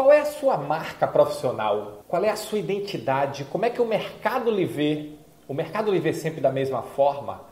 Qual é a sua marca profissional? Qual é a sua identidade? Como é que o mercado lhe vê? O mercado lhe vê sempre da mesma forma?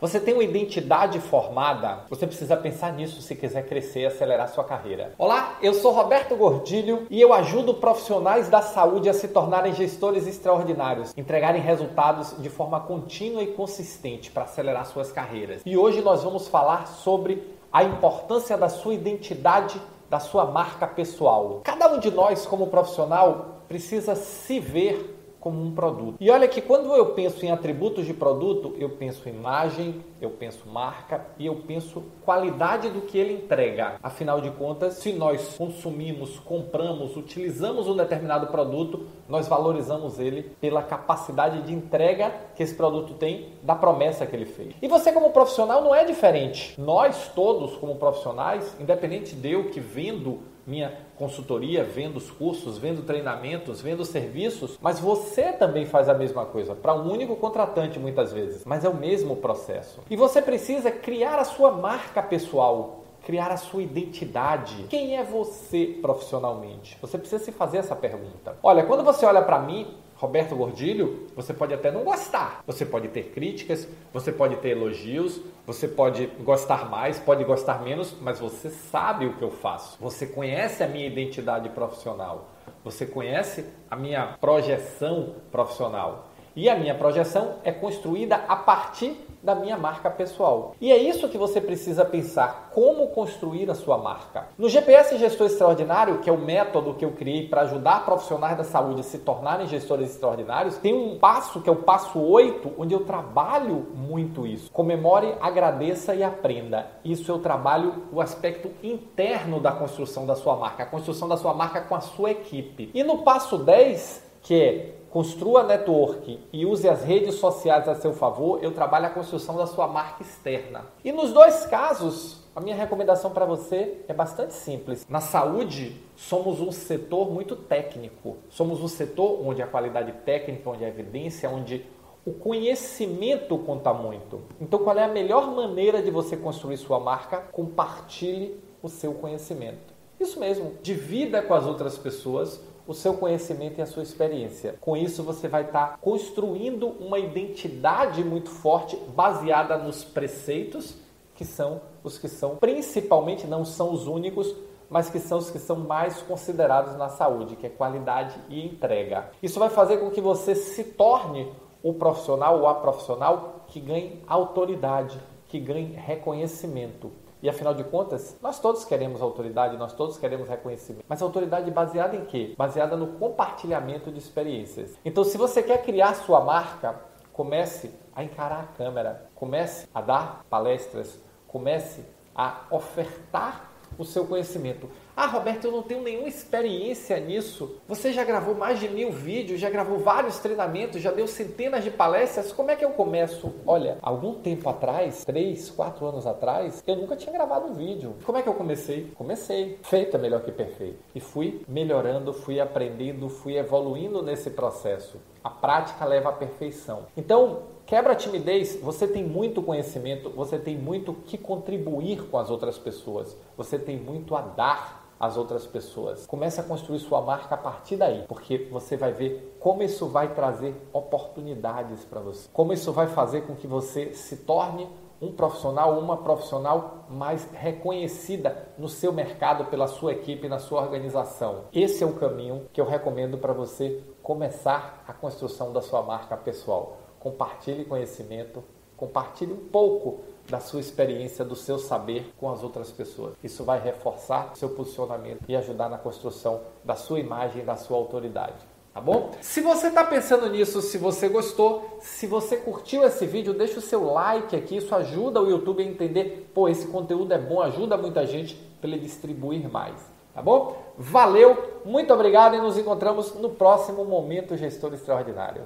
Você tem uma identidade formada? Você precisa pensar nisso se quiser crescer e acelerar sua carreira. Olá, eu sou Roberto Gordilho e eu ajudo profissionais da saúde a se tornarem gestores extraordinários, entregarem resultados de forma contínua e consistente para acelerar suas carreiras. E hoje nós vamos falar sobre a importância da sua identidade da sua marca pessoal. Cada um de nós, como profissional, precisa se ver como um produto. E olha que quando eu penso em atributos de produto, eu penso imagem, eu penso marca e eu penso qualidade do que ele entrega. Afinal de contas, se nós consumimos, compramos, utilizamos um determinado produto, nós valorizamos ele pela capacidade de entrega que esse produto tem da promessa que ele fez. E você como profissional não é diferente. Nós todos como profissionais, independente de eu que vendo minha consultoria, vendo os cursos, vendo treinamentos, vendo serviços, mas você também faz a mesma coisa para um único contratante muitas vezes, mas é o mesmo processo. E você precisa criar a sua marca pessoal, criar a sua identidade. Quem é você profissionalmente? Você precisa se fazer essa pergunta. Olha, quando você olha para mim, Roberto Gordilho, você pode até não gostar. Você pode ter críticas, você pode ter elogios, você pode gostar mais, pode gostar menos, mas você sabe o que eu faço. Você conhece a minha identidade profissional. Você conhece a minha projeção profissional. E a minha projeção é construída a partir da minha marca pessoal. E é isso que você precisa pensar: como construir a sua marca. No GPS Gestor Extraordinário, que é o método que eu criei para ajudar profissionais da saúde a se tornarem gestores extraordinários, tem um passo que é o passo 8, onde eu trabalho muito isso. Comemore, agradeça e aprenda. Isso eu trabalho o aspecto interno da construção da sua marca, a construção da sua marca com a sua equipe. E no passo 10, que é construa network e use as redes sociais a seu favor, eu trabalho a construção da sua marca externa. E nos dois casos, a minha recomendação para você é bastante simples. Na saúde, somos um setor muito técnico. Somos um setor onde a qualidade técnica, onde a evidência, onde o conhecimento conta muito. Então, qual é a melhor maneira de você construir sua marca? Compartilhe o seu conhecimento. Isso mesmo, divida com as outras pessoas o seu conhecimento e a sua experiência. Com isso, você vai estar tá construindo uma identidade muito forte baseada nos preceitos, que são os que são, principalmente, não são os únicos, mas que são os que são mais considerados na saúde, que é qualidade e entrega. Isso vai fazer com que você se torne o profissional ou a profissional que ganhe autoridade, que ganhe reconhecimento. E afinal de contas, nós todos queremos autoridade, nós todos queremos reconhecimento. Mas autoridade baseada em quê? Baseada no compartilhamento de experiências. Então, se você quer criar sua marca, comece a encarar a câmera, comece a dar palestras, comece a ofertar o seu conhecimento. Ah, Roberto, eu não tenho nenhuma experiência nisso. Você já gravou mais de mil vídeos, já gravou vários treinamentos, já deu centenas de palestras. Como é que eu começo? Olha, algum tempo atrás, três, quatro anos atrás, eu nunca tinha gravado um vídeo. Como é que eu comecei? Comecei. Feito é melhor que perfeito. E fui melhorando, fui aprendendo, fui evoluindo nesse processo. A prática leva à perfeição. Então, Quebra a timidez, você tem muito conhecimento, você tem muito que contribuir com as outras pessoas, você tem muito a dar às outras pessoas. Comece a construir sua marca a partir daí, porque você vai ver como isso vai trazer oportunidades para você, como isso vai fazer com que você se torne um profissional ou uma profissional mais reconhecida no seu mercado, pela sua equipe, na sua organização. Esse é o caminho que eu recomendo para você começar a construção da sua marca pessoal compartilhe conhecimento, compartilhe um pouco da sua experiência, do seu saber com as outras pessoas. Isso vai reforçar seu posicionamento e ajudar na construção da sua imagem, da sua autoridade. Tá bom? Se você está pensando nisso, se você gostou, se você curtiu esse vídeo, deixa o seu like aqui, isso ajuda o YouTube a entender, pô, esse conteúdo é bom, ajuda muita gente para ele distribuir mais. Tá bom? Valeu, muito obrigado e nos encontramos no próximo Momento Gestor Extraordinário.